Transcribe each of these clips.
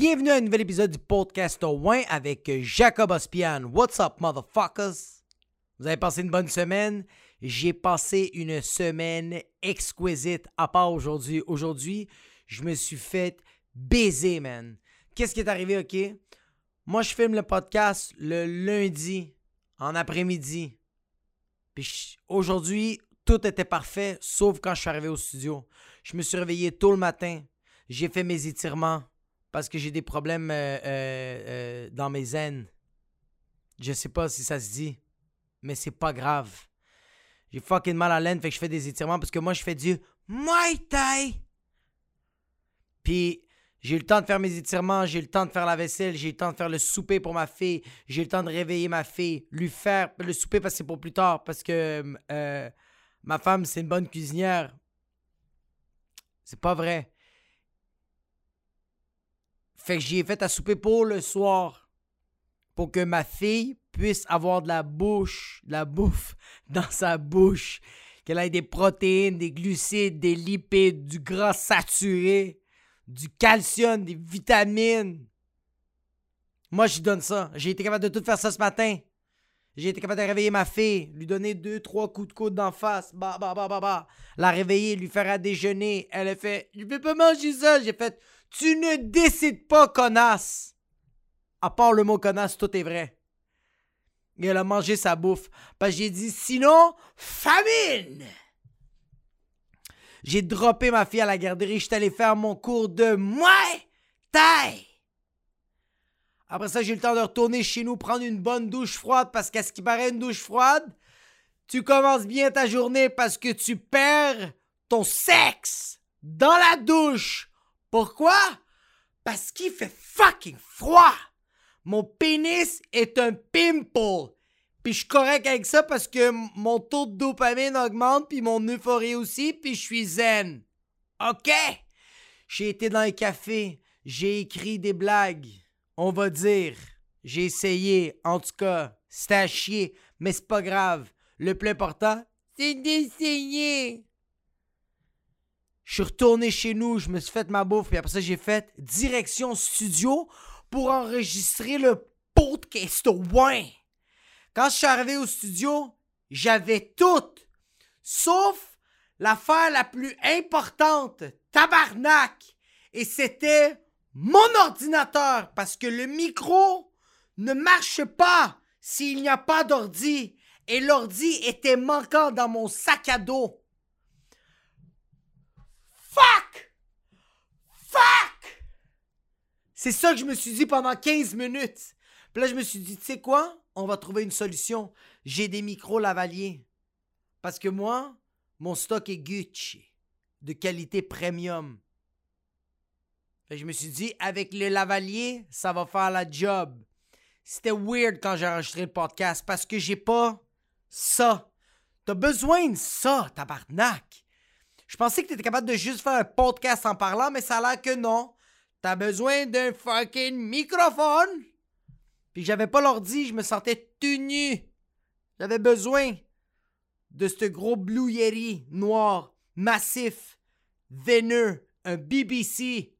Bienvenue à un nouvel épisode du podcast au Win avec Jacob Ospian. What's up, motherfuckers? Vous avez passé une bonne semaine? J'ai passé une semaine exquisite à part aujourd'hui. Aujourd'hui, je me suis fait baiser, man. Qu'est-ce qui est arrivé, ok? Moi, je filme le podcast le lundi, en après-midi. Puis aujourd'hui, tout était parfait, sauf quand je suis arrivé au studio. Je me suis réveillé tôt le matin. J'ai fait mes étirements parce que j'ai des problèmes euh, euh, euh, dans mes aines. Je sais pas si ça se dit, mais c'est pas grave. J'ai fucking mal à l'aine, fait que je fais des étirements parce que moi, je fais du Muay Thai. Puis, j'ai eu le temps de faire mes étirements, j'ai eu le temps de faire la vaisselle, j'ai eu le temps de faire le souper pour ma fille, j'ai eu le temps de réveiller ma fille, lui faire le souper parce que c'est pour plus tard, parce que ma femme, c'est une bonne cuisinière. C'est pas vrai. Fait que j'y ai fait à souper pour le soir. Pour que ma fille puisse avoir de la bouche, de la bouffe dans sa bouche. Qu'elle ait des protéines, des glucides, des lipides, du gras saturé, du calcium, des vitamines. Moi, je donne ça. J'ai été capable de tout faire ça ce matin. J'ai été capable de réveiller ma fille, lui donner deux, trois coups de coude d'en face, bah, bah, bah, bah, bah. La réveiller, lui faire à déjeuner. Elle a fait, je vais pas manger ça. J'ai fait, tu ne décides pas, connasse. À part le mot connasse, tout est vrai. Elle a mangé sa bouffe. Parce que j'ai dit, sinon, famine. J'ai droppé ma fille à la garderie. Je suis allé faire mon cours de Muay Thai. Après ça, j'ai eu le temps de retourner chez nous, prendre une bonne douche froide parce qu'à ce qui paraît, une douche froide, tu commences bien ta journée parce que tu perds ton sexe dans la douche. Pourquoi? Parce qu'il fait fucking froid. Mon pénis est un pimple. Puis je suis correct avec ça parce que mon taux de dopamine augmente, puis mon euphorie aussi, puis je suis zen. OK? J'ai été dans les cafés, j'ai écrit des blagues. On va dire, j'ai essayé, en tout cas, c'était à chier, mais c'est pas grave. Le plus important, c'est d'essayer. Je suis retourné chez nous, je me suis fait ma bouffe, puis après ça, j'ai fait direction studio pour enregistrer le podcast moins. Quand je suis arrivé au studio, j'avais tout, sauf l'affaire la plus importante, tabarnak, et c'était mon ordinateur, parce que le micro ne marche pas s'il n'y a pas d'ordi, et l'ordi était manquant dans mon sac à dos. Fuck! Fuck! C'est ça que je me suis dit pendant 15 minutes. Puis là, je me suis dit, tu sais quoi? On va trouver une solution. J'ai des micros lavaliers. Parce que moi, mon stock est Gucci, de qualité premium. Fait je me suis dit, avec le lavalier, ça va faire la job. C'était weird quand j'ai enregistré le podcast parce que j'ai pas ça. T'as besoin de ça, tabarnak. Je pensais que tu étais capable de juste faire un podcast en parlant, mais ça a l'air que non. T'as besoin d'un fucking microphone. Puis j'avais pas l'ordi, je me sentais tenu. J'avais besoin de ce gros Yeti noir, massif, veineux, un BBC.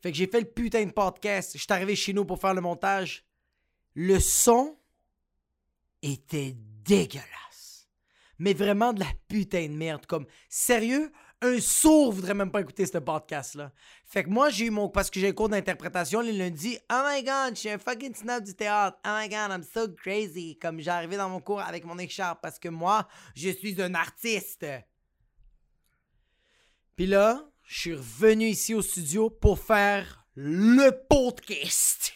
Fait que j'ai fait le putain de podcast. Je suis arrivé chez nous pour faire le montage. Le son était dégueulasse mais vraiment de la putain de merde. Comme, sérieux, un sourd voudrait même pas écouter ce podcast-là. Fait que moi, j'ai eu mon. Parce que j'ai un cours d'interprétation le lundi. Oh my god, je suis un fucking snap du théâtre. Oh my god, I'm so crazy. Comme arrivé dans mon cours avec mon écharpe parce que moi, je suis un artiste. Puis là, je suis revenu ici au studio pour faire le podcast.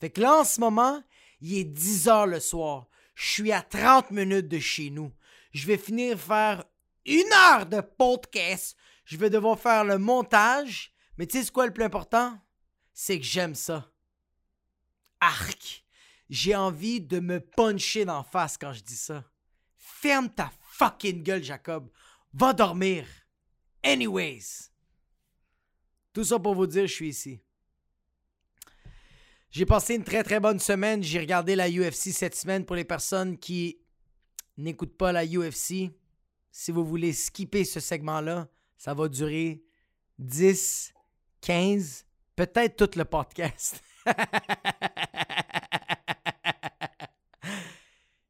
Fait que là, en ce moment, il est 10 h le soir. Je suis à 30 minutes de chez nous. Je vais finir faire une heure de podcast. Je vais devoir faire le montage. Mais tu sais quoi le plus important? C'est que j'aime ça. Arc! J'ai envie de me puncher d'en face quand je dis ça. Ferme ta fucking gueule, Jacob. Va dormir. Anyways. Tout ça pour vous dire, je suis ici. J'ai passé une très très bonne semaine. J'ai regardé la UFC cette semaine pour les personnes qui n'écoutent pas la UFC. Si vous voulez skipper ce segment-là, ça va durer 10, 15, peut-être tout le podcast.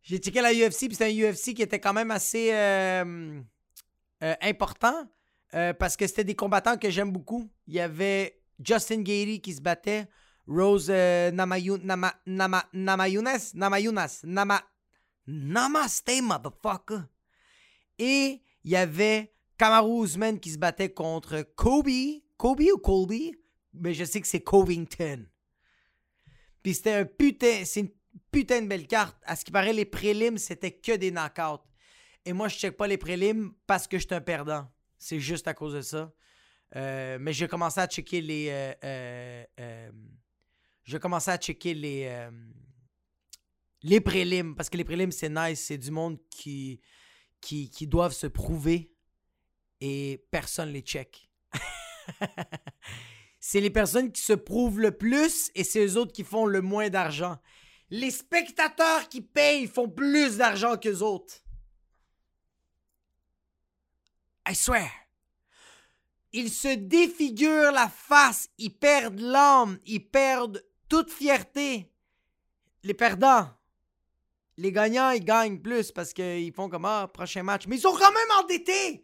J'ai checké la UFC, puis c'est un UFC qui était quand même assez euh, euh, important euh, parce que c'était des combattants que j'aime beaucoup. Il y avait Justin Gary qui se battait, Rose Namayunas, Nama, Namayunas, Namayunas, Nama, Namaste, motherfucker. Et il y avait Kamaru Usman qui se battait contre Kobe. Kobe ou Colby? Mais je sais que c'est Covington. Puis c'était un putain, c'est une putain de belle carte. À ce qui paraît, les prélims, c'était que des knockouts. Et moi, je check pas les prélims parce que je suis un perdant. C'est juste à cause de ça. Euh, mais j'ai commencé à checker les. Euh, euh, j'ai commencé à checker les. les prélims. Parce que les prélims, c'est nice. C'est du monde qui, qui, qui doivent se prouver. Et personne les check. c'est les personnes qui se prouvent le plus et c'est eux autres qui font le moins d'argent. Les spectateurs qui payent font plus d'argent qu'eux autres. I swear. Ils se défigurent la face, ils perdent l'âme, ils perdent toute fierté. Les perdants. Les gagnants, ils gagnent plus parce qu'ils font comme ah, prochain match. Mais ils sont quand même endettés.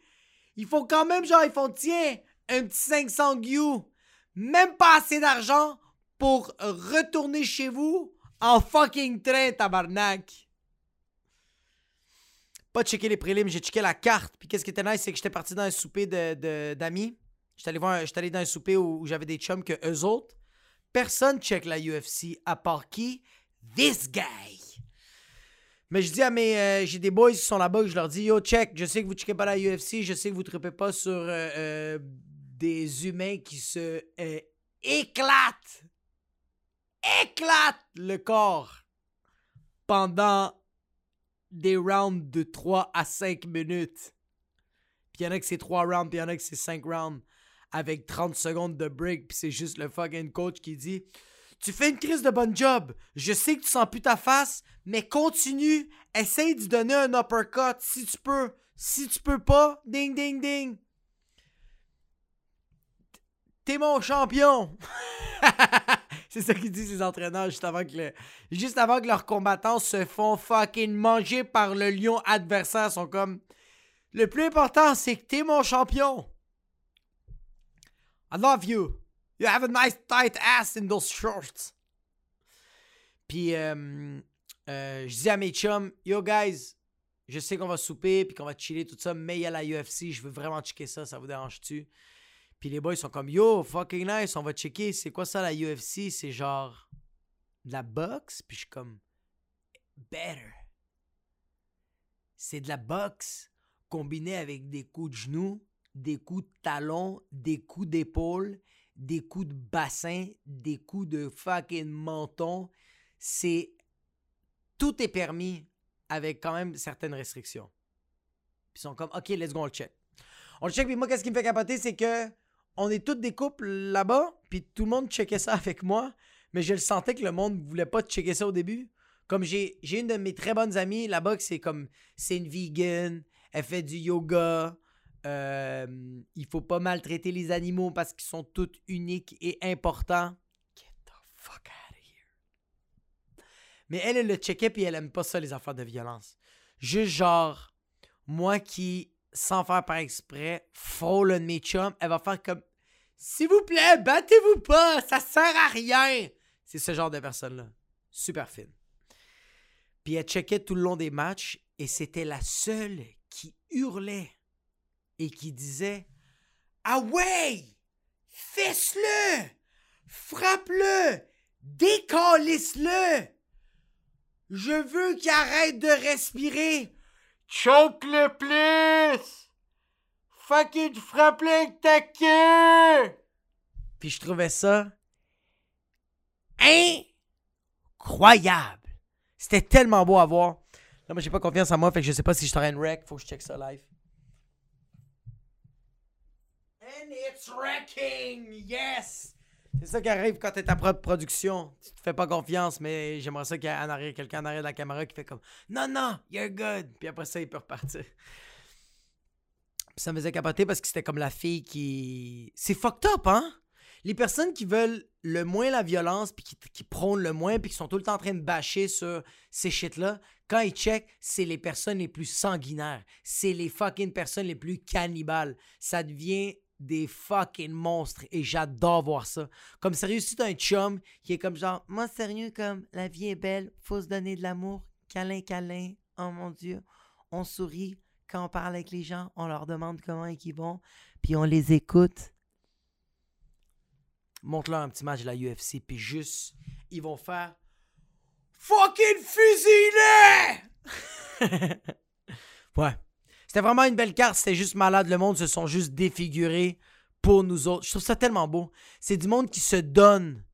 Ils font quand même genre, ils font tiens, un petit 500 guillemets. Même pas assez d'argent pour retourner chez vous en fucking train, tabarnak pas checker les prélims, j'ai checké la carte. Puis qu'est-ce qui était nice, c'est que j'étais parti dans un souper d'amis. De, d'amis. j'étais allé, allé dans un souper où, j'avais des chums que eux autres, personne check la UFC à part qui? This guy! Mais je dis à mes. Euh, j'ai des boys qui sont là-bas, je leur dis Yo, check, je sais que vous checkez pas la UFC, je sais que vous ne pas sur euh, euh, des humains qui se éclatent, éclatent le corps pendant des rounds de 3 à 5 minutes. Puis il y en a que c'est 3 rounds, puis il y en a que c'est 5 rounds avec 30 secondes de break, puis c'est juste le fucking coach qui dit Tu fais une crise de bon job. Je sais que tu sens plus ta face, mais continue. Essaye de donner un uppercut si tu peux. Si tu peux pas, ding ding ding. T'es mon champion. C'est ça qu'ils disent les entraîneurs juste avant que juste avant que leurs combattants se font fucking manger par le lion adversaire. Ils sont comme le plus important, c'est que t'es mon champion. I love you. You have a nice tight ass in those shorts. Puis euh, euh, je dis à mes chums, yo guys, je sais qu'on va souper puis qu'on va chiller tout ça, mais il y a la UFC, je veux vraiment checker ça, ça vous dérange-tu? Puis les boys sont comme Yo, fucking nice, on va checker. C'est quoi ça la UFC? C'est genre de la boxe? Puis je suis comme Better. C'est de la boxe combinée avec des coups de genoux, des coups de talon, des coups d'épaule, des coups de bassin, des coups de fucking menton. C'est. Tout est permis avec quand même certaines restrictions. Puis ils sont comme, OK, let's go, on le check. On le check, puis moi, qu'est-ce qui me fait capoter, c'est que on est tous des couples là-bas, puis tout le monde checkait ça avec moi, mais je le sentais que le monde voulait pas checker ça au début. Comme j'ai, une de mes très bonnes amies là-bas qui c'est comme, c'est une vegan, elle fait du yoga, euh, il faut pas maltraiter les animaux parce qu'ils sont tous uniques et importants. Get the fuck out of here. Mais elle, elle le checkait puis elle aime pas ça, les affaires de violence. Juste genre, moi qui, sans faire par exprès, un de mes chums, elle va faire comme s'il vous plaît, battez-vous pas, ça sert à rien. C'est ce genre de personne-là. Super fine. Puis elle checkait tout le long des matchs et c'était la seule qui hurlait et qui disait Ah ouais, fesse-le, frappe-le, décalisse-le. Je veux qu'il arrête de respirer. Choke-le plus fucking frappe avec ta queue! Puis je trouvais ça incroyable. C'était tellement beau à voir. Là, moi, j'ai pas confiance en moi, fait que je sais pas si je t'aurais une wreck. Faut que je check ça live. And it's wrecking! Yes! C'est ça qui arrive quand t'es ta propre production. Tu te fais pas confiance, mais j'aimerais ça qu'il y ait quelqu'un en arrière de la caméra qui fait comme Non, non, you're good. Puis après ça, il peut repartir. ça me faisait capoter parce que c'était comme la fille qui. C'est fucked up, hein? Les personnes qui veulent le moins la violence, puis qui, qui prônent le moins, puis qui sont tout le temps en train de bâcher sur ces shit-là, quand ils checkent, c'est les personnes les plus sanguinaires. C'est les fucking personnes les plus cannibales. Ça devient des fucking monstres et j'adore voir ça. Comme sérieux, si t'as un chum qui est comme genre, moi sérieux, comme la vie est belle, faut se donner de l'amour, câlin, câlin, oh mon Dieu, on sourit, quand on parle avec les gens, on leur demande comment ils vont, puis on les écoute. Montre-leur un petit match de la UFC, puis juste, ils vont faire Fucking fusillé! ouais. C'était vraiment une belle carte, c'était juste malade. Le monde se sont juste défigurés pour nous autres. Je trouve ça tellement beau. C'est du monde qui se donne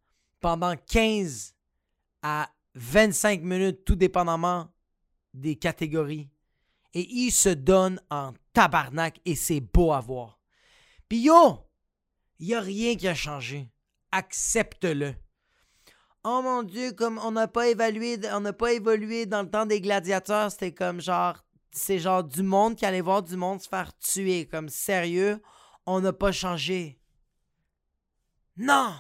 pendant 15 à 25 minutes, tout dépendamment des catégories et il se donne en tabarnak et c'est beau à voir. Puis yo, il n'y a rien qui a changé. Accepte-le. Oh mon Dieu, comme on n'a pas évalué, on n'a pas évolué dans le temps des gladiateurs, c'était comme genre, c'est genre du monde qui allait voir du monde se faire tuer. Comme sérieux, on n'a pas changé. Non,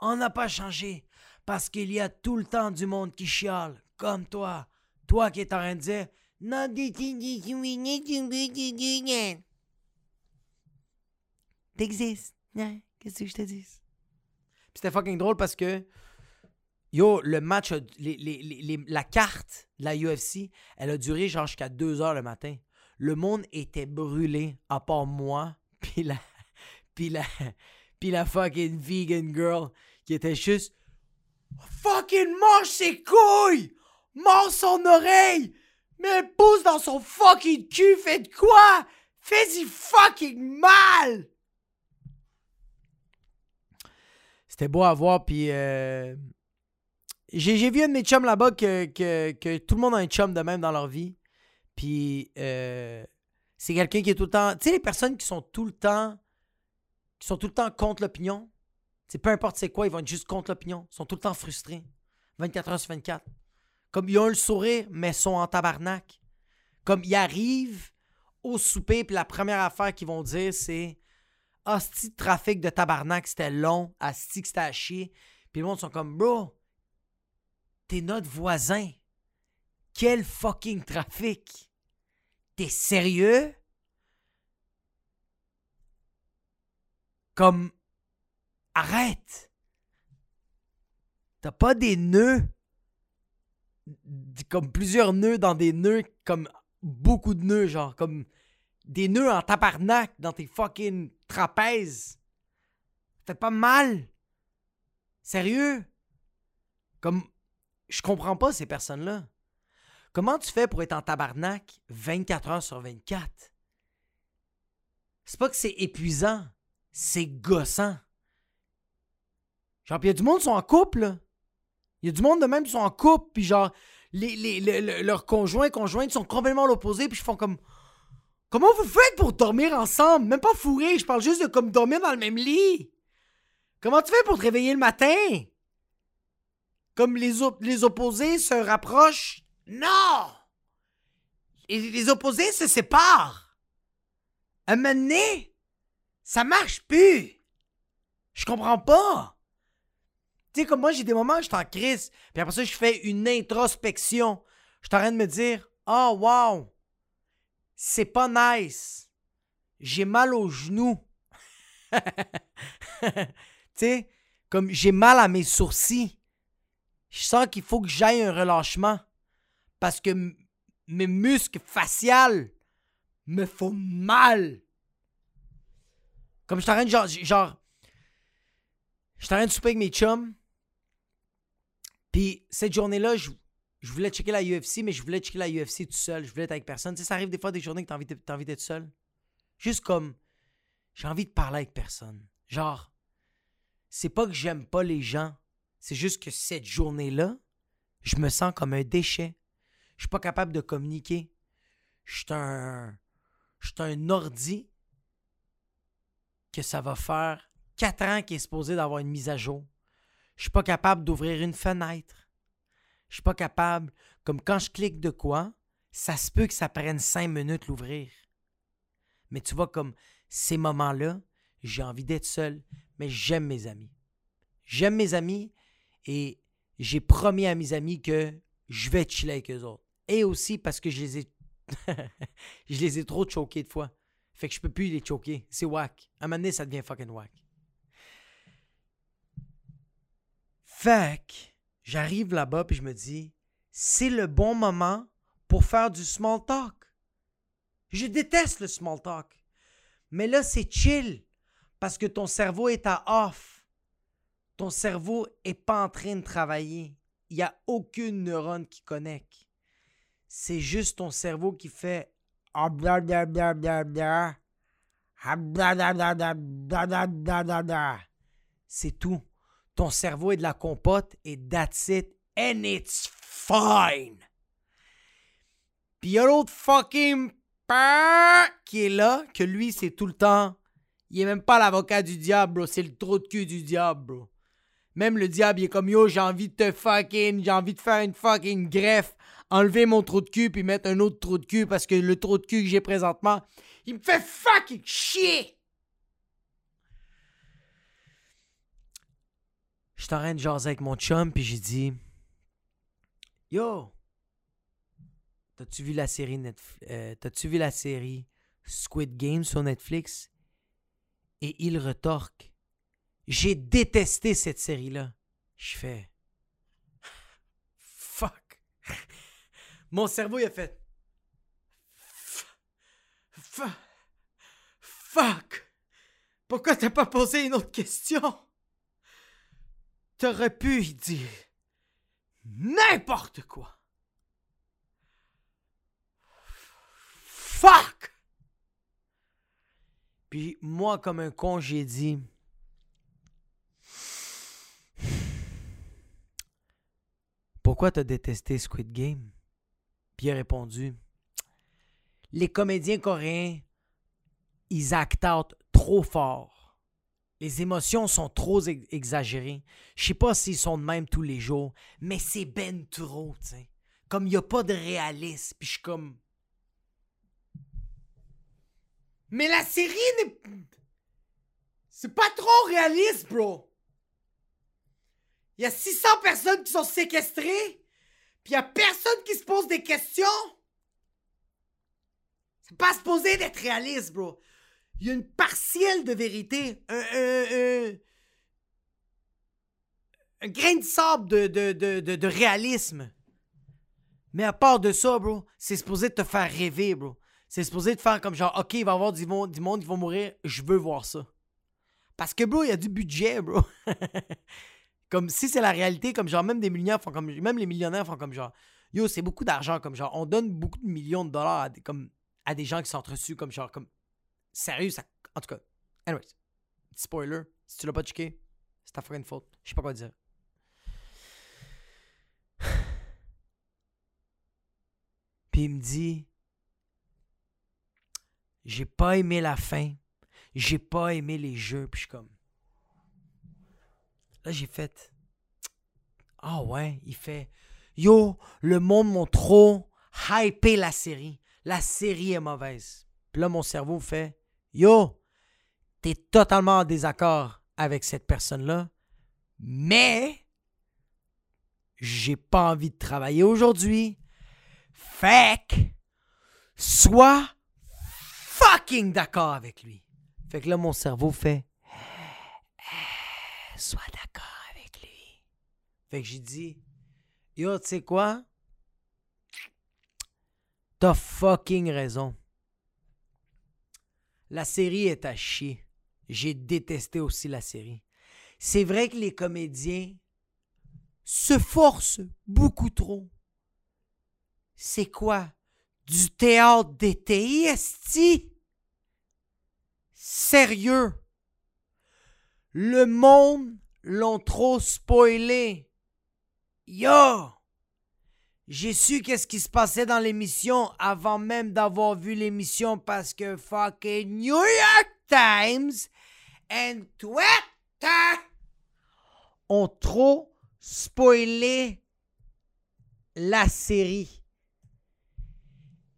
on n'a pas changé. Parce qu'il y a tout le temps du monde qui chiale, comme toi. Toi qui es en train de dire, T'existes. Qu'est-ce que je te dis? C'était fucking drôle parce que, yo, le match, la carte de la UFC, elle a duré genre jusqu'à 2 heures le matin. Le monde était brûlé, à part moi, puis la, puis la, puis la fucking vegan girl qui était juste fucking mange ses couilles, mange son oreille, mais pousse dans son fucking cul, fait de quoi? Fais-y fucking mal! C'était beau à voir, puis euh, j'ai vu un de mes chums là-bas que, que, tout le monde a un chum de même dans leur vie. Puis euh, c'est quelqu'un qui est tout le temps. Tu sais, les personnes qui sont tout le temps. qui sont tout le temps contre l'opinion. C'est peu importe c'est quoi, ils vont être juste contre l'opinion. Ils sont tout le temps frustrés. 24 heures sur 24. Comme ils ont le sourire, mais sont en tabarnak. Comme ils arrivent au souper, puis la première affaire qu'ils vont dire, c'est Asti, trafic de tabarnak, c'était long. Asti, c'était à chier. Puis le monde sont comme Bro, t'es notre voisin. Quel fucking trafic. T'es sérieux? Comme, arrête. T'as pas des nœuds comme plusieurs nœuds dans des nœuds, comme beaucoup de nœuds, genre, comme des nœuds en tabarnak dans tes fucking trapèzes. Fait pas mal. Sérieux? Comme, je comprends pas ces personnes-là. Comment tu fais pour être en tabarnak 24 heures sur 24? C'est pas que c'est épuisant, c'est gossant. Genre, pis y a du monde qui sont en couple, Il y a du monde de même qui sont en couple, puis genre, leurs conjoints conjointes sont complètement l'opposé, puis ils font comme. Comment vous faites pour dormir ensemble? Même pas fourré, je parle juste de comme dormir dans le même lit. Comment tu fais pour te réveiller le matin? Comme les, opposés se rapprochent? Non! Les opposés se séparent. À un moment donné, ça marche plus. Je comprends pas. Tu sais, comme moi, j'ai des moments où je suis en crise, puis après ça, je fais une introspection. Je suis en train de me dire, oh, wow, c'est pas nice. J'ai mal aux genoux. tu sais, comme j'ai mal à mes sourcils. Je sens qu'il faut que j'aille un relâchement. Parce que mes muscles faciales me font mal. Comme je de genre, genre je train de souper avec mes chums. Puis cette journée-là, je, voulais checker la UFC, mais je voulais checker la UFC tout seul. Je voulais être avec personne. Tu sais, ça arrive des fois des journées que tu as envie d'être seul. Juste comme, j'ai envie de parler avec personne. Genre, c'est pas que j'aime pas les gens. C'est juste que cette journée-là, je me sens comme un déchet. Je suis pas capable de communiquer. Je suis un. Un ordi que ça va faire quatre ans qu'il est supposé d'avoir une mise à jour. Je suis pas capable d'ouvrir une fenêtre. Je suis pas capable, comme quand je clique de quoi, ça se peut que ça prenne cinq minutes l'ouvrir. Mais tu vois, comme ces moments-là, j'ai envie d'être seul, mais j'aime mes amis. J'aime mes amis et j'ai promis à mes amis que je vais chiller avec eux autres. Et aussi parce que je les ai, trop choqués de fois. Fait que je peux plus les choquer. C'est whack. À un moment donné, ça devient fucking whack. Fait que j'arrive là-bas puis je me dis, c'est le bon moment pour faire du small talk. Je déteste le small talk. Mais là, c'est chill parce que ton cerveau est à off. Ton cerveau est pas en train de travailler. Il n'y a aucune neurone qui connecte. C'est juste ton cerveau qui fait c'est tout. Ton cerveau est de la compote et that's it. And it's fine. Puis il y a l'autre fucking qui est là, que lui, c'est tout le temps. Il est même pas l'avocat du diable. C'est le trou de cul du diable. Même le diable, il est comme yo, j'ai envie de te fucking. J'ai envie de faire une fucking greffe. Enlever mon trou de cul puis mettre un autre trou de cul parce que le trou de cul que j'ai présentement, il me fait fucking chier. Je suis en train de jaser avec mon chum puis j'ai dit Yo, T'as-tu vu la série Netflix, euh, T'as-tu vu la série Squid Game sur Netflix? Et il retorque. J'ai détesté cette série-là. Je fais. Fuck. Mon cerveau, il a fait. Fuck. Pourquoi t'as pas posé une autre question? T'aurais pu y dire n'importe quoi. Fuck! Puis moi, comme un con, j'ai dit. Pourquoi t'as détesté Squid Game? Puis il a répondu. Les comédiens coréens, ils actent trop fort. Les émotions sont trop exagérées. Je sais pas s'ils sont de même tous les jours, mais c'est ben trop, tu sais. Comme il n'y a pas de réalisme. Puis je suis comme. Mais la série n'est. C'est pas trop réaliste, bro. Il y a 600 personnes qui sont séquestrées, puis il y a personne qui se pose des questions. C'est pas supposé d'être réaliste, bro. Il y a une partielle de vérité, un, un, grain de sable de, réalisme. Mais à part de ça, bro, c'est supposé te faire rêver, bro. C'est supposé te faire comme genre, OK, il va y avoir du monde, du monde va mourir, je veux voir ça. Parce que, bro, il y a du budget, bro. comme si c'est la réalité, comme genre, même des millionnaires font comme. Même les millionnaires font comme genre, yo, c'est beaucoup d'argent, comme genre, on donne beaucoup de millions de dollars à des, comme, à des gens qui sont reçus, comme genre, comme. Sérieux, ça. En tout cas. Anyways. Spoiler, si tu l'as pas checké, c'est ta fucking faute. Je sais pas quoi dire. Puis il me dit j'ai pas aimé la fin. J'ai pas aimé les jeux. Puis je suis comme. Là, j'ai fait. Ah ouais, il fait. Yo, le monde m'a trop hypé la série. La série est mauvaise. Puis là, mon cerveau fait. Yo, t'es totalement en désaccord avec cette personne-là. Mais. J'ai pas envie de travailler aujourd'hui. Fait que. Soit fucking d'accord avec lui. Fait que là, mon cerveau fait Sois d'accord avec lui. Fait que j'ai dit Yo, tu sais quoi? T'as fucking raison. La série est à chier. J'ai détesté aussi la série. C'est vrai que les comédiens se forcent beaucoup trop. C'est quoi? Du théâtre d'été? Sérieux? Le monde l'ont trop spoilé. Yo! J'ai su qu'est-ce qui se passait dans l'émission avant même d'avoir vu l'émission parce que fucking New York Times and Twitter ont trop spoilé la série.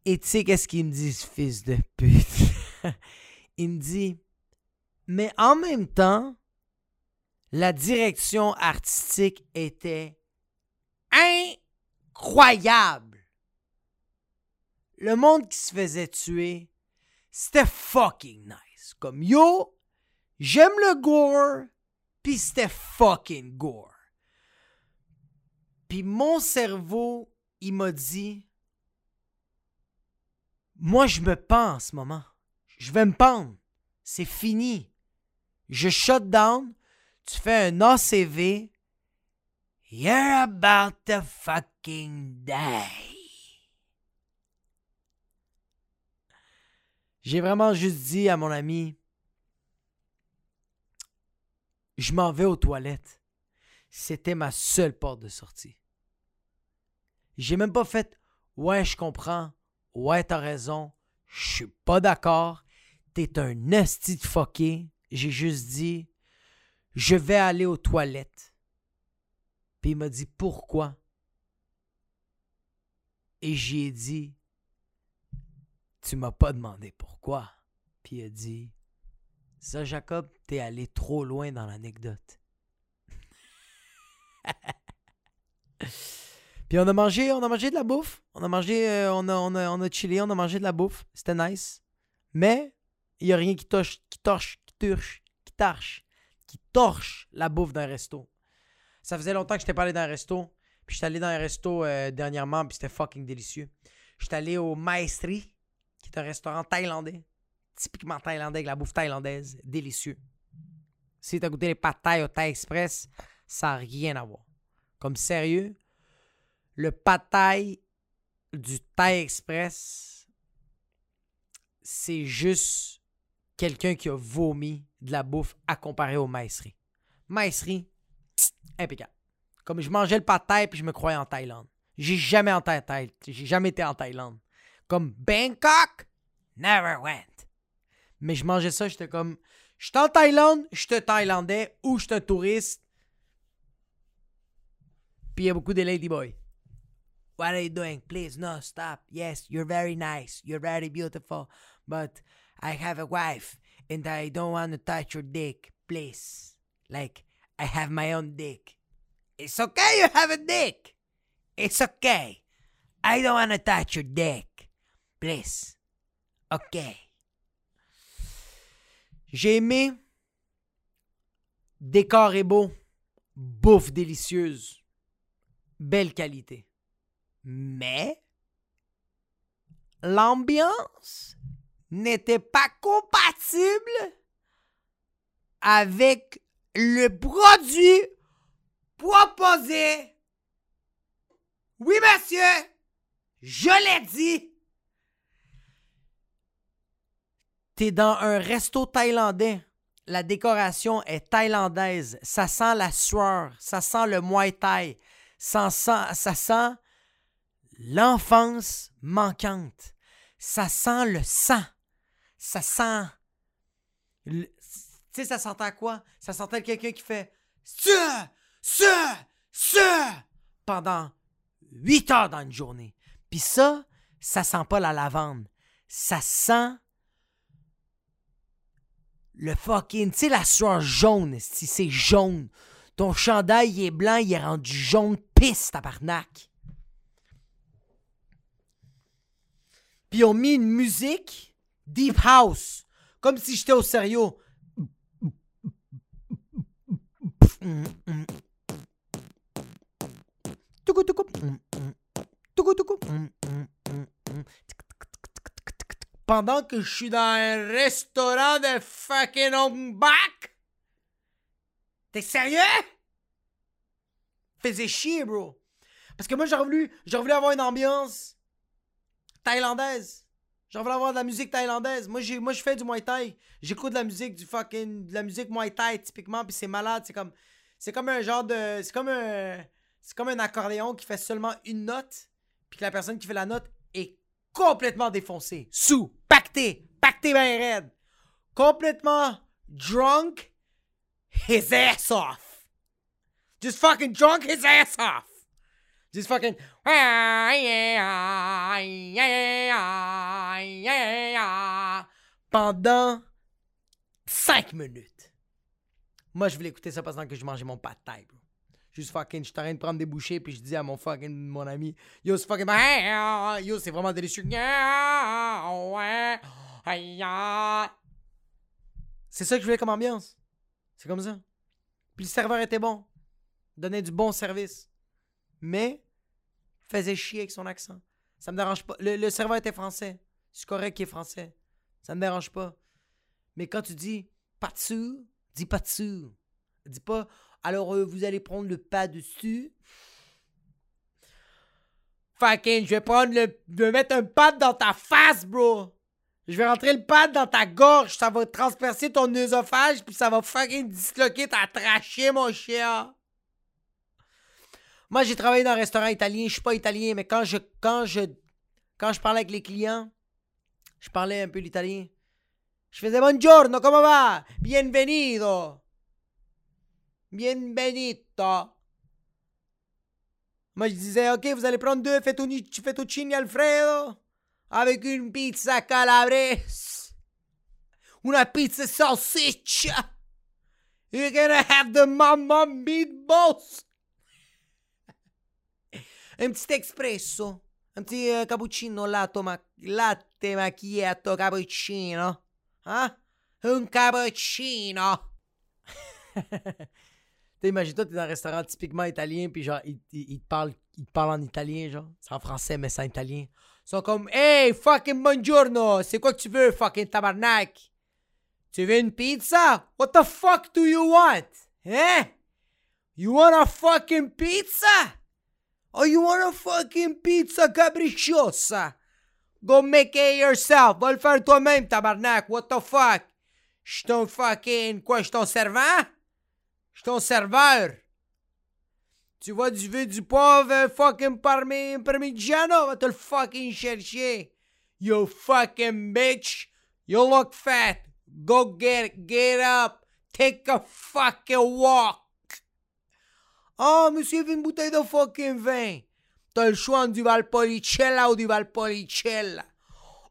Et tu sais qu'est-ce qu'ils me disent, fils de pute? il me dit, mais en même temps, la direction artistique était incroyable. Le monde qui se faisait tuer, c'était fucking nice. Comme yo, j'aime le gore, puis c'était fucking gore. Puis mon cerveau, il m'a dit, moi je me pends en ce moment. Je vais me pendre. C'est fini. Je shut down, tu fais un ACV, you're about to fucking die. J'ai vraiment juste dit à mon ami, je m'en vais aux toilettes. C'était ma seule porte de sortie. J'ai même pas fait, ouais, je comprends, ouais, t'as raison, je suis pas d'accord, t'es un nasty de fucké. J'ai juste dit, je vais aller aux toilettes. Puis il m'a dit, pourquoi? Et j'y ai dit, tu m'as pas demandé pourquoi. Puis il a dit, ça, Jacob, t'es allé trop loin dans l'anecdote. Puis on a mangé, on a mangé de la bouffe. On a mangé, euh, on, a, on, a, on a chillé, on a mangé de la bouffe. C'était nice. Mais il n'y a rien qui torche, qui torche, qui torche, qui torche, qui torche la bouffe d'un resto. Ça faisait longtemps que je t'ai parlé d'un resto. Puis j'étais allé dans un resto euh, dernièrement, puis c'était fucking délicieux. J'étais allé au Maestri, qui est un restaurant thaïlandais. Typiquement thaïlandais, avec la bouffe thaïlandaise. Délicieux. Si t'as goûté les pâtes au Thai Express, ça n'a rien à voir. Comme sérieux, le thaï du Thai Express, c'est juste quelqu'un qui a vomi de la bouffe à comparer au maïsserie. Maïsserie, impeccable. Comme je mangeais le pâte thaï puis je me croyais en Thaïlande. J'ai jamais en Thaïlande. J'ai jamais été en Thaïlande. Comme Bangkok, never went. Mais je mangeais ça, j'étais comme, je suis en Thaïlande, je suis Thaïlandais ou je suis touriste. Puis il y a beaucoup de ladyboys. What are you doing? Please, no, stop. Yes, you're very nice. You're very beautiful. But I have a wife and I don't want to touch your dick. Please. Like, I have my own dick. It's okay you have a dick. It's okay. I don't want to touch your dick. Please. Okay. J'ai aimé. Décor est beau. Bouffe délicieuse. Belle qualité. Mais l'ambiance n'était pas compatible avec le produit proposé. Oui, monsieur, je l'ai dit. T'es dans un resto thaïlandais. La décoration est thaïlandaise. Ça sent la sueur. Ça sent le muay thai. Ça sent, ça sent l'enfance manquante. Ça sent le sang. Ça sent. Tu sais, ça sentait quoi? Ça sentait quelqu'un qui fait ça, ça, ça pendant huit heures dans une journée. Puis ça, ça sent pas la lavande. Ça sent le fucking. Tu sais, la sueur jaune, si c'est jaune. Ton chandail est blanc, il est rendu jaune pisse, tabarnak. Puis ils ont mis une musique deep house, comme si j'étais au sérieux. Pendant que je suis dans un restaurant de fucking home back? T'es sérieux? Faisais chier, bro. Parce que moi, j'aurais voulu, j'aurais voulu avoir une ambiance thaïlandaise. J'en veux avoir de la musique thaïlandaise. Moi, je fais du Muay Thai. J'écoute de la musique du fucking, de la musique Muay Thai typiquement, puis c'est malade. C'est comme, c'est comme un genre de, c'est comme un, c'est comme un accordéon qui fait seulement une note, puis que la personne qui fait la note est complètement défoncée, sous, pacté, pacté bien raide, complètement drunk, his ass off. Just fucking drunk his ass off. Just fucking. Pendant 5 minutes. Moi, je voulais écouter ça pendant que je mangeais mon pâte de bro. Juste fucking, je suis en train de prendre des bouchées, puis je dis à mon fucking, mon ami, yo, fucking, yo, c'est vraiment délicieux. C'est ça que je voulais comme ambiance. C'est comme ça. Puis le serveur était bon. Donnait du bon service. Mais, faisait chier avec son accent. Ça me dérange pas. Le, serveur était français. C'est correct qu'il est français. Ça me dérange pas. Mais quand tu dis pas dessous, dis pas dessous. Dis pas alors euh, vous allez prendre le pas dessus. Fucking, je vais prendre le. Je vais mettre un pad dans ta face, bro. Je vais rentrer le pad dans ta gorge. Ça va transpercer ton œsophage, puis ça va fucking disloquer ta trachée, mon chien. Moi, j'ai travaillé dans un restaurant italien. Je suis pas italien, mais quand je, quand parlais avec les clients, je parlais un peu l'italien. Je faisais buongiorno, comment va? Bienvenido. Bienvenido. Moi, je disais, OK, vous allez prendre deux fettuccini Alfredo avec une pizza calabrese, una pizza salsiccia. You're gonna have the mamma meatballs. Un petit espresso, un petit uh, cappuccino latte, ma- latte macchiato cappuccino. Hein? Un cappuccino. Imagine-toi, t'es dans un restaurant typiquement italien, puis genre, ils, te parlent, en italien, genre. C'est en français, mais c'est en italien. Ils sont comme, hey, fucking buongiorno, c'est quoi que tu veux, fucking tabarnak? Tu veux une pizza? What the fuck do you want? Hein? You want a fucking pizza? Oh, you want a fucking pizza capricciosa? Go make it yourself. Va le faire toi-même, tabarnak. What the fuck? Je ton fucking... Quoi, je ton servant? Je suis ton serveur. Tu vois du vin du pauvre fucking parmi, parmigiano, va te le fucking chercher. You fucking bitch. You look fat. Go get get up. Take a fucking walk. Oh, monsieur veut une bouteille de fucking vin. T'as le choix du Valpolicella ou du Valpolicella.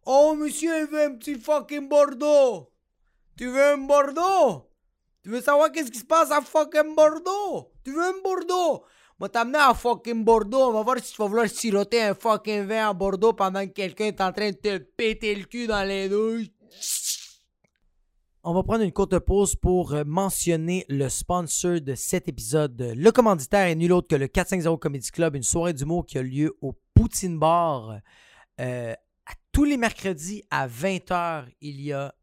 Oh, monsieur, il veut un petit fucking Bordeaux. Tu veux un Bordeaux? Tu veux savoir qu'est-ce qui se passe à fucking Bordeaux? Tu veux un Bordeaux? Moi, t'amener à fucking Bordeaux. On va voir si tu vas vouloir siroter un fucking vin à Bordeaux pendant que quelqu'un est en train de te péter le cul dans les douches. On va prendre une courte pause pour euh, mentionner le sponsor de cet épisode. Le commanditaire est nul autre que le 450 Comedy Club, une soirée d'humour qui a lieu au Poutine Bar. Euh, tous les mercredis à 20h, il y a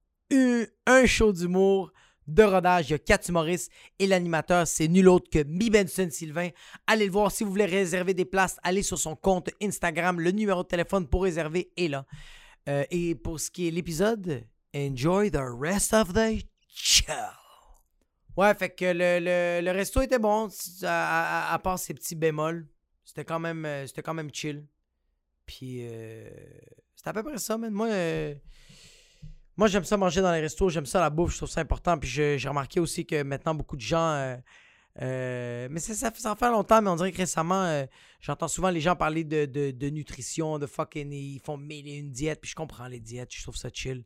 un show d'humour de rodage. Il y a quatre humoristes et l'animateur, c'est nul autre que Mi Benson Sylvain. Allez le voir si vous voulez réserver des places. Allez sur son compte Instagram. Le numéro de téléphone pour réserver est là. Euh, et pour ce qui est l'épisode, enjoy the rest of the show. Ouais, fait que le, le, resto était bon, à, part ces petits bémols. C'était quand même, euh, c'était quand même chill. Puis, euh, c'était à peu près ça, man. Moi, moi, j'aime ça manger dans les restos, j'aime ça la bouffe, je trouve ça important. Puis j'ai remarqué aussi que maintenant, beaucoup de gens. Euh, euh, mais ça, ça, ça fait longtemps, mais on dirait que récemment, euh, j'entends souvent les gens parler de, nutrition, de fucking. Ils font mille une diète, puis je comprends les diètes, je trouve ça chill.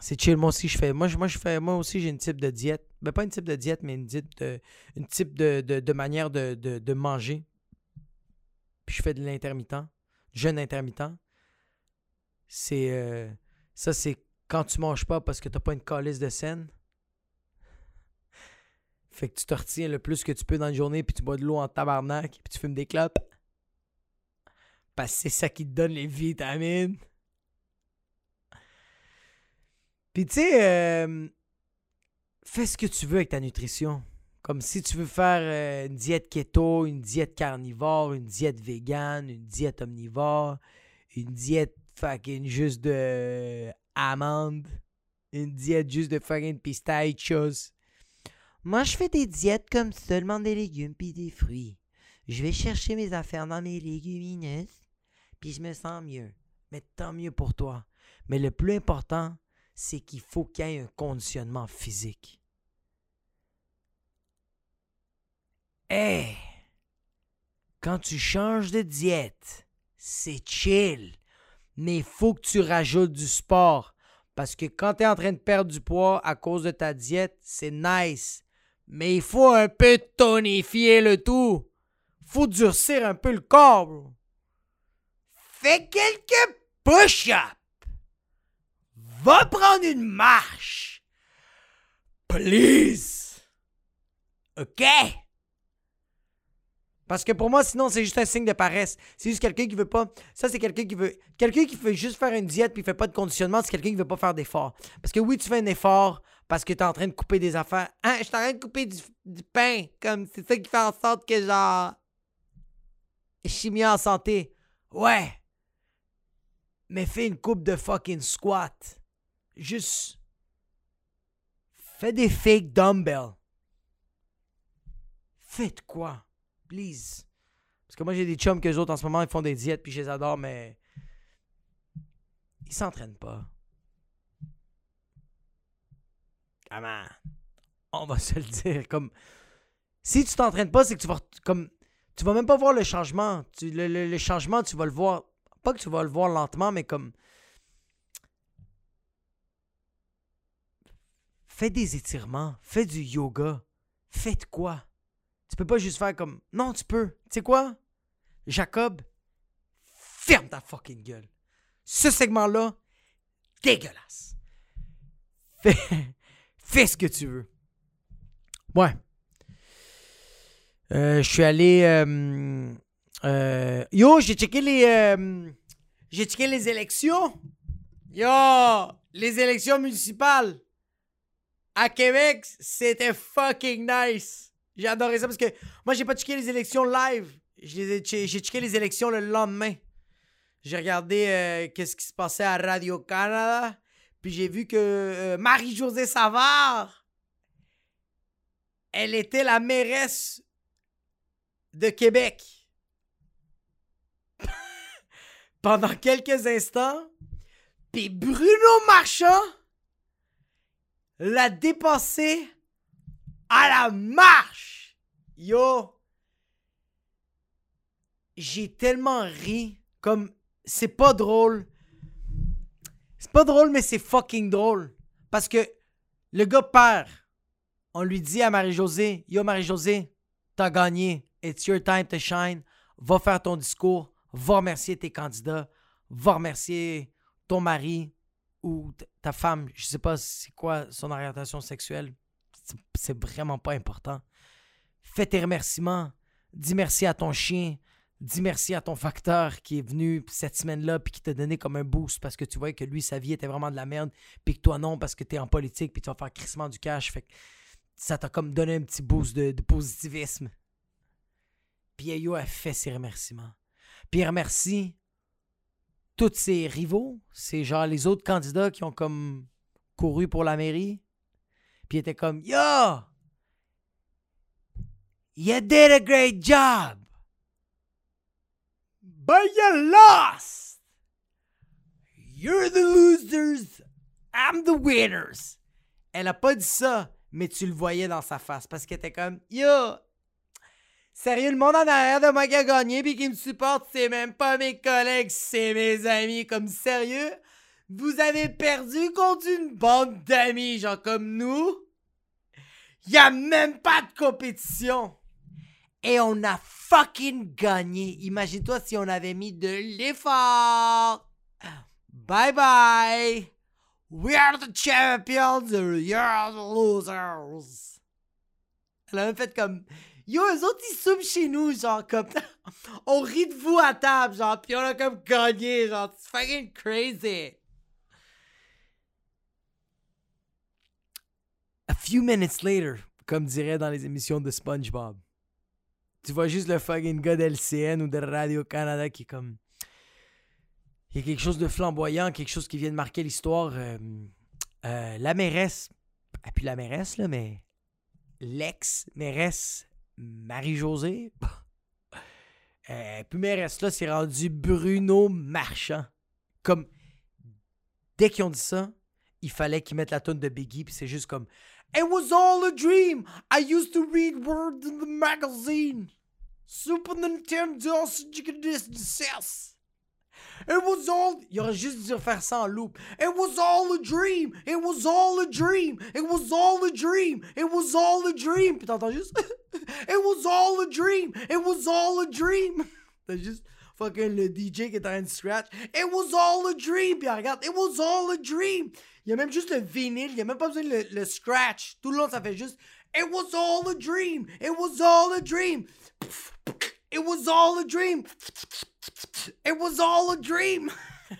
C'est chill, moi aussi, je fais. Moi, moi, je fais, moi aussi, j'ai une type de diète. Ben, pas une type de diète, mais une, diète une type de, de manière de, manger. Puis je fais de l'intermittent, jeûne intermittent c'est. Euh, ça, c'est quand tu manges pas parce que t'as pas une calice de scène. Fait que tu te retiens le plus que tu peux dans une journée, puis tu bois de l'eau en tabarnak, puis tu fumes des clopes. Parce que c'est ça qui te donne les vitamines. Puis tu sais, euh, fais ce que tu veux avec ta nutrition. Comme si tu veux faire euh, une diète keto, une diète carnivore, une diète végane, une diète omnivore, une diète fucking juste de amandes, une diète juste de fucking pistachios. Moi, je fais des diètes comme seulement des légumes puis des fruits. Je vais chercher mes affaires dans mes légumineuses, puis je me sens mieux. Mais tant mieux pour toi. Mais le plus important, c'est qu'il faut qu'il y ait un conditionnement physique. Hey! Quand tu changes de diète, c'est chill. Mais il faut que tu rajoutes du sport. Parce que quand tu es en train de perdre du poids à cause de ta diète, c'est nice. Mais il faut un peu tonifier le tout. Faut durcir un peu le corps, bro. Fais quelques push-ups. Va prendre une marche. Please. OK? Parce que pour moi, sinon, c'est juste un signe de paresse. C'est juste quelqu'un qui veut pas. Ça, c'est quelqu'un qui veut. Quelqu'un qui veut juste faire une diète puis fait pas de conditionnement, c'est quelqu'un qui veut pas faire d'effort. Parce que oui, tu fais un effort parce que tu en train de couper des affaires. Hein, je suis en train de couper du, pain. Comme c'est ça qui fait en sorte que genre. Je suis en santé. Ouais. Mais fais une coupe de fucking squat. Juste. Fais des fake dumbbells. Faites quoi? Please? Parce que moi, j'ai des chums que autres en ce moment, ils font des diètes, puis je les adore, mais. Ils s'entraînent pas. Comment? On va se le dire. Comme. Si tu t'entraînes pas, c'est que tu vas. Comme. Tu vas même pas voir le changement. Le changement, tu vas le voir. Pas que tu vas le voir lentement, mais comme. Fais des étirements. Fais du yoga. Faites quoi? Tu peux pas juste faire comme. Non, tu peux. Tu sais quoi? Jacob, ferme ta fucking gueule. Ce segment-là, dégueulasse. Fais, fais ce que tu veux. Ouais. Euh, je suis allé. Euh, euh, yo, les. j'ai checké les élections. Yo, les élections municipales à Québec, c'était fucking nice. J'ai adoré ça parce que moi, j'ai pas checké les élections live. J'ai checké les élections le lendemain. J'ai regardé euh, qu'est-ce qui se passait à Radio-Canada. Puis j'ai vu que euh, Marie-Josée Savard, elle était la mairesse de Québec. Pendant quelques instants. Puis Bruno Marchand l'a dépassé à la marche. Yo, j'ai tellement ri. Comme, c'est pas drôle. C'est pas drôle, mais c'est fucking drôle. Parce que le gars perd. On lui dit à Marie-Josée Yo, Marie-Josée, t'as gagné. It's your time to shine. Va faire ton discours. Va remercier tes candidats. Va remercier ton mari ou ta femme. Je sais pas c'est quoi son orientation sexuelle c'est vraiment pas important. Fais tes remerciements. Dis merci à ton chien. Dis merci à ton facteur qui est venu cette semaine-là puis qui t'a donné comme un boost parce que tu vois que lui, sa vie était vraiment de la merde puis que toi non parce que t'es en politique puis tu vas faire crissement du cash. Fait que ça t'a comme donné un petit boost de, positivisme. Puis a fait ses remerciements. Puis il remercie tous ses rivaux. C'est genre les autres candidats qui ont comme couru pour la mairie. Puis il était comme Yo! You did a great job! But you lost! You're the losers! I'm the winners! Elle a pas dit ça, mais tu le voyais dans sa face parce qu'elle était comme Yo! Sérieux, le monde en arrière de moi qui a gagné puis qui me supporte, c'est même pas mes collègues, c'est mes amis. Comme sérieux? Vous avez perdu contre une bande d'amis, genre comme nous. Il a même pas de compétition. Et on a fucking gagné. Imagine-toi si on avait mis de l'effort. Bye bye. We are the champions. You're the losers. Elle a même fait comme. Yo, eux autres, ils soupent chez nous, genre, comme. on rit de vous à table, genre, pis on a comme gagné, genre, c'est fucking crazy. A few minutes later, comme dirait dans les émissions de SpongeBob. Tu vois juste le fucking gars d'LCN ou de Radio-Canada qui est comme. Il y a quelque chose de flamboyant, quelque chose qui vient de marquer l'histoire. Euh, euh, la mairesse, et puis la mairesse, là, mais l'ex-mairesse Marie-Josée, euh, puis mairesse là, c'est rendu Bruno Marchand. Comme, dès qu'ils ont dit ça, il fallait qu'ils mettent la tonne de Biggie, puis c'est juste comme It was all a dream. I used to read words in the magazine. Super Nintendo. It was all. Il aurait juste dû faire ça en loop. It was all a dream. It was all a dream. It was all a dream. It was all a dream. Puis t'entends juste. It was all a dream. It was all a dream. T'as juste fucking le DJ qui est en train de scratch. It was all a dream. Puis regarde. It was all a dream. Il y a même juste le vinyle. Il y a même pas besoin de le, le scratch. Tout le long, ça fait juste. It was all a dream. It was all a dream. It was all a dream. It was all a dream.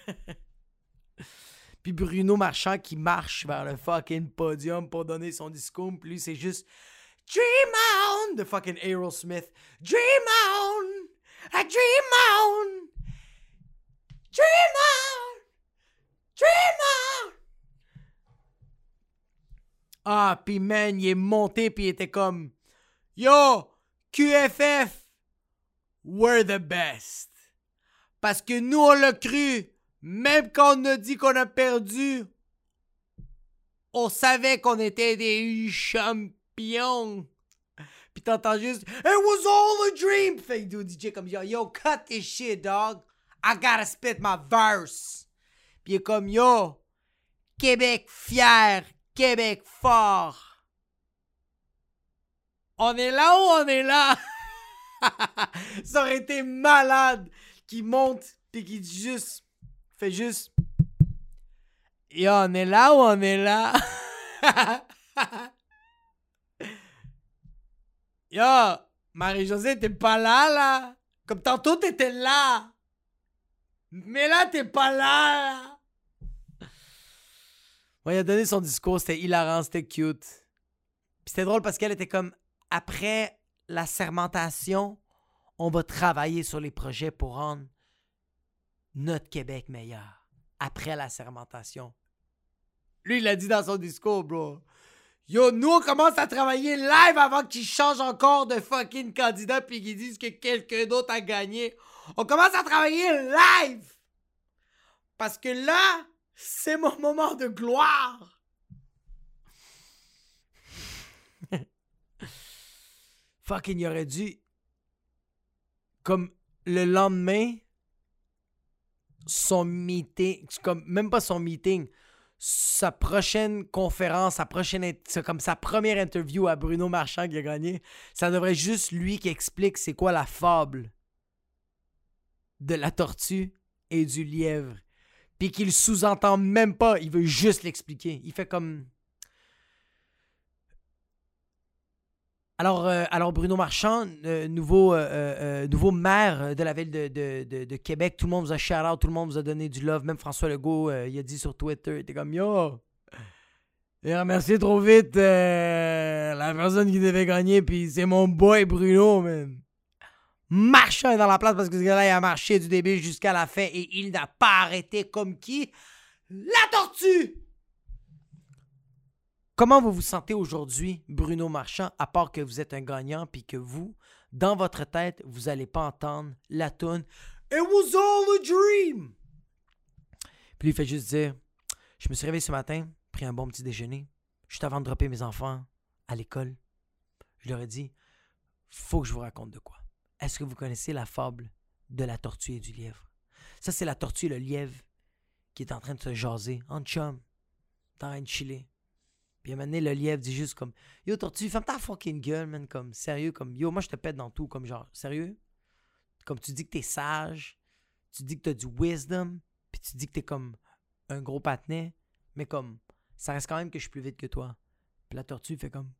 puis Bruno Marchand qui marche vers le fucking podium pour donner son discours. Puis lui, c'est juste Dream on de fucking Aerosmith. Dream on. I dream on. Dream on. Dream on. Ah, puis man, il est monté puis il était comme Yo, QFF, we're the best. Parce que nous, on l'a cru. Même quand on a dit qu'on a perdu, on savait qu'on était des champions. Puis t'entends juste It was all a dream. Fait que DJ comme yo, yo, cut this shit, dog. I gotta spit my verse. Puis comme yo, Québec fier, Québec fort. On est là ou on est là? Ça aurait été malade qui monte puis qui dit juste fait juste et on est là ou on est là? Yo, Marie-Josée, t'es pas là, là? Comme tantôt, t'étais là. Mais là, t'es pas là, il a donné son discours, c'était hilarant, c'était cute. Puis c'était drôle parce qu'elle était comme, après la sermentation, on va travailler sur les projets pour rendre notre Québec meilleur. Après la sermentation. Lui, il a dit dans son discours, bro. Yo, nous, on commence à travailler live avant qu'ils changent encore de fucking candidat puis qu'ils disent que quelqu'un d'autre a gagné. On commence à travailler live! Parce que là, c'est mon moment de gloire! Fucking, il aurait dû. Comme le lendemain, son meeting, comme même pas son meeting, sa prochaine conférence, sa prochaine, comme sa première interview à Bruno Marchand qui a gagné, ça devrait juste lui qui explique c'est quoi la fable de la tortue et du lièvre. Puis qu'il sous-entend même pas, il veut juste l'expliquer. Il fait comme Alors, euh, alors Bruno Marchand, euh, nouveau, euh, nouveau maire de la ville de, Québec, tout le monde vous a shout out, tout le monde vous a donné du love. Même François Legault, il a dit sur Twitter, il était comme Yo, il a remercié trop vite la personne qui devait gagner, puis c'est mon boy Bruno, man. Marchand est dans la place parce que ce gars-là, il a marché du début jusqu'à la fin et il n'a pas arrêté comme qui? La tortue Comment vous vous sentez aujourd'hui, Bruno Marchand, à part que vous êtes un gagnant puis que vous, dans votre tête, vous n'allez pas entendre la toune It was all a dream! Puis il fait juste dire Je me suis réveillé ce matin, pris un bon petit déjeuner, juste avant de dropper mes enfants à l'école. Je leur ai dit Faut que je vous raconte de quoi. Est-ce que vous connaissez la fable de la tortue et du lièvre? Ça, c'est la tortue et le lièvre qui est en train de se jaser en chum, en train de. Puis à un moment donné, le lièvre dit juste comme Yo, tortue, ferme ta fucking gueule, man. Comme, sérieux, comme Yo, moi je te pète dans tout. Comme genre, sérieux? Comme tu dis que t'es sage, tu dis que t'as du wisdom, puis tu dis que t'es comme un gros patinet, mais comme, ça reste quand même que je suis plus vite que toi. Puis la tortue fait comme.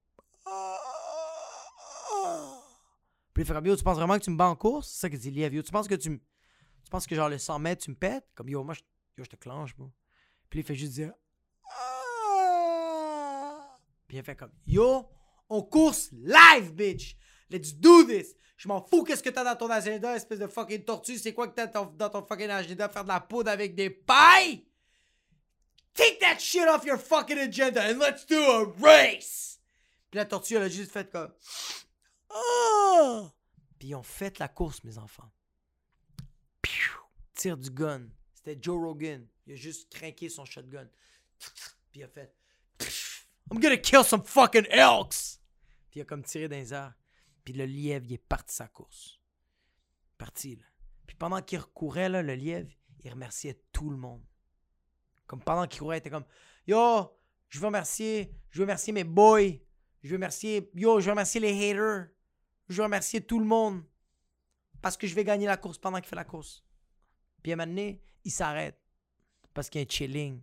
Puis il fait comme Yo, tu penses vraiment que tu me bats en course? C'est ça que dit lièvre. Yo, tu penses que tu me. Tu penses que genre le 100 mètres, tu me pètes? Comme Yo, moi je, yo, je te clenche, bro. Puis il fait juste dire puis il fait comme Yo, on course live, bitch! Let's do this! Je m'en fous qu'est-ce que t'as dans ton agenda, espèce de fucking tortue. C'est quoi que t'as dans ton fucking agenda? Faire de la poudre avec des pailles? Take that shit off your fucking agenda and let's do a race! Puis la tortue, elle a juste fait comme. Oh! Puis ils fait la course, mes enfants. Tire du gun. C'était Joe Rogan. Il a juste craqué son shotgun. Puis il a fait. I'm gonna kill some fucking elks! Puis il a comme tiré dans les. Puis le lièvre, il est parti sa course. Parti, là. Puis pendant qu'il recourait, là, le lièvre, il remerciait tout le monde. Comme pendant qu'il courait, il était comme Yo, je veux remercier, je veux remercier mes boys. Je veux remercier, yo, je veux remercier les haters. Je veux remercier tout le monde. Parce que je vais gagner la course pendant qu'il fait la course. Puis à un moment donné, il s'arrête. Parce qu'il y a un chilling.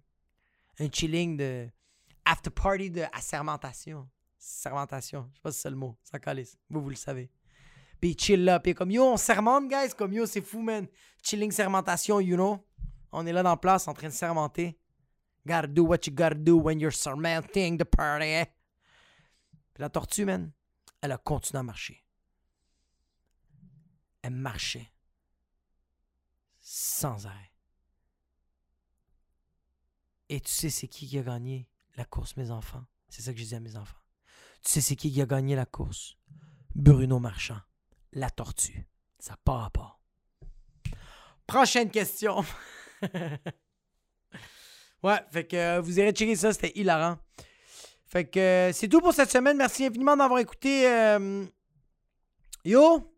Un chilling de after party de assermentation. Sermentation. Je sais pas si c'est le mot. Ça calisse. Vous, vous le savez. Puis il chill là. Puis comme yo, on sermente, guys. Comme yo, c'est fou, man. Chilling sermentation, you know. On est là dans la place en train de sermenter. Gotta do what you gotta do when you're sermenting the party. Puis la tortue, man, elle a continué à marcher. Elle marchait. Sans arrêt. Et tu sais c'est qui qui a gagné? La course, mes enfants? C'est ça que je dis à mes enfants. Tu sais c'est qui qui a gagné la course? Bruno Marchand. La tortue. Ça part à part. Prochaine question. ouais, fait que euh, vous irez checker ça, c'était hilarant. Fait que euh, c'est tout pour cette semaine. Merci infiniment d'avoir écouté. euh, Yo,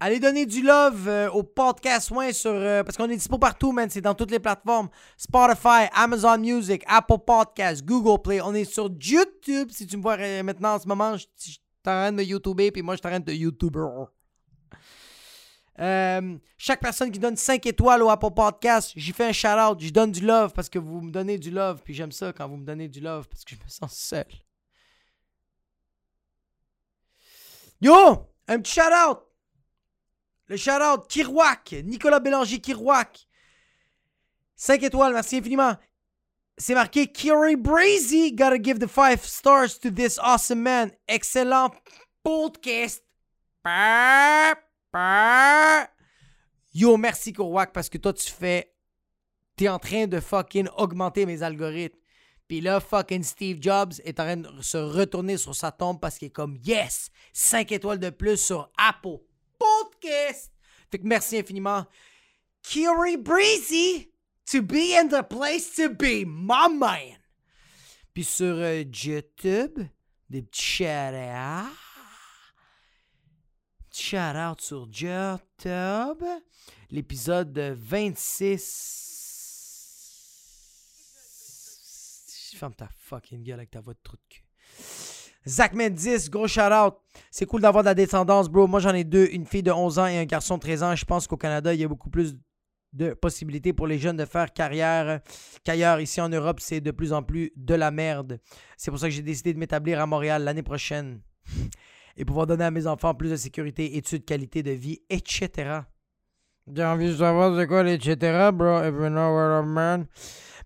allez donner du love euh, au podcast ouais, sur euh, parce qu'on est dispo partout, man. C'est dans toutes les plateformes Spotify, Amazon Music, Apple Podcasts, Google Play. On est sur YouTube. Si tu me vois euh, maintenant en ce moment, je t'arrête de YouTuber puis moi je t'arrête de YouTuber. Chaque personne qui donne 5 étoiles au Apple Podcast, j'y fais un shout-out, je donne du love parce que vous me donnez du love, puis j'aime ça quand vous me donnez du love parce que je me sens seul. Yo, un petit shout-out. Le shout-out Kirouac, Nicolas Bélanger Kirouac. 5 étoiles, merci infiniment. C'est marqué Kiri Brazy, gotta give the 5 stars to this awesome man. Excellent podcast. Yo, merci Kirouac parce que toi tu fais. T'es en train de fucking augmenter mes algorithmes. Puis là, fucking Steve Jobs est en train de se retourner sur sa tombe parce qu'il est comme Yes! 5 étoiles de plus sur Apple Podcast! Fait que merci infiniment. Kiri Breezy, to be in the place to be, my man! Puis sur euh, YouTube, des petits shout-outs. Shout-out sur YouTube. L'épisode 26. Ferme ta fucking gueule avec ta voix de trou de cul. Zach Mendes, gros shout-out. C'est cool d'avoir de la descendance, bro. Moi, j'en ai deux, une fille de 11 ans et un garçon de 13 ans. Je pense qu'au Canada, il y a beaucoup plus de possibilités pour les jeunes de faire carrière qu'ailleurs. Ici en Europe, c'est de plus en plus de la merde. C'est pour ça que j'ai décidé de m'établir à Montréal l'année prochaine et pouvoir donner à mes enfants plus de sécurité, études, qualité de vie, etc. J'ai envie de savoir c'est quoi etc, bro, if you know what I mean.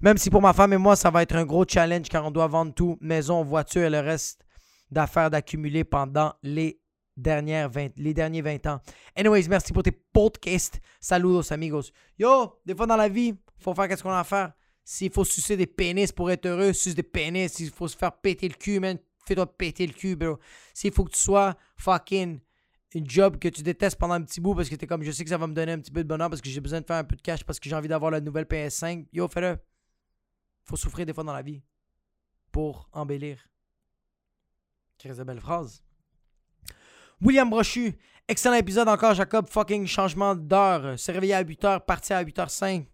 Même si pour ma femme et moi, ça va être un gros challenge car on doit vendre tout, maison, voiture et le reste d'affaires d'accumuler pendant les, dernières 20, les derniers 20 ans. Anyways, merci pour tes podcasts. Saludos, amigos. Yo, des fois dans la vie, faut faire qu'est-ce qu'on a à faire. S'il faut sucer des pénis pour être heureux, suce des pénis. S'il faut se faire péter le cul, man, fais-toi péter le cul, bro. S'il faut que tu sois fucking une job que tu détestes pendant un petit bout parce que t'es comme je sais que ça va me donner un petit peu de bonheur parce que j'ai besoin de faire un peu de cash parce que j'ai envie d'avoir la nouvelle PS5. Yo, fais-le. Faut souffrir des fois dans la vie pour embellir. Très belle phrase. William Brochu, excellent épisode encore, Jacob. Fucking changement d'heure. Se réveiller à 8h, partir à 8h05.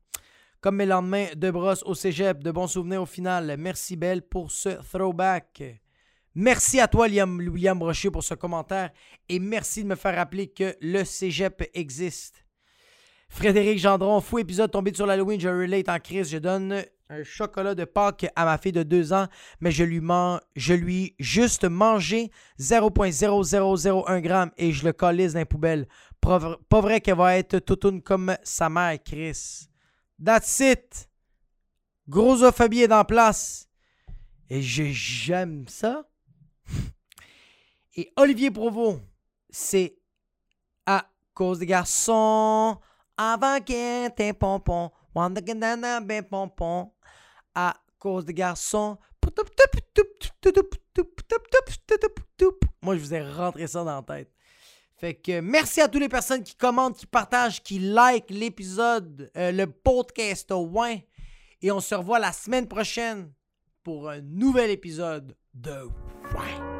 Comme mes lendemains de brosse au cégep. De bons souvenirs au final. Merci, Belle, pour ce throwback. Merci à toi, Liam- William Brochu, pour ce commentaire. Et merci de me faire rappeler que le cégep existe. Frédéric Gendron, fou épisode tombé sur l'Halloween, je relate en crise. Je donne un chocolat de Pâques à ma fille de 2 ans, mais je lui, man- je lui juste mangé 0.0001 g et je le colise dans les poubelles. Pas vr- pas vrai qu'elle va être toutoune comme sa mère, Chris. That's it. Grossophobie est en place. Et j'aime ça. Et Olivier Provost, c'est à cause des garçons. Avant qu'il t'es pompon. Wanda Gandana, ben pompon. À cause des garçons. Moi, je vous ai rentré ça dans la tête. Fait que merci à toutes les personnes qui commentent, qui partagent, qui like l'épisode, euh, le podcast au Ouin. Et on se revoit la semaine prochaine pour un nouvel épisode de Ouin.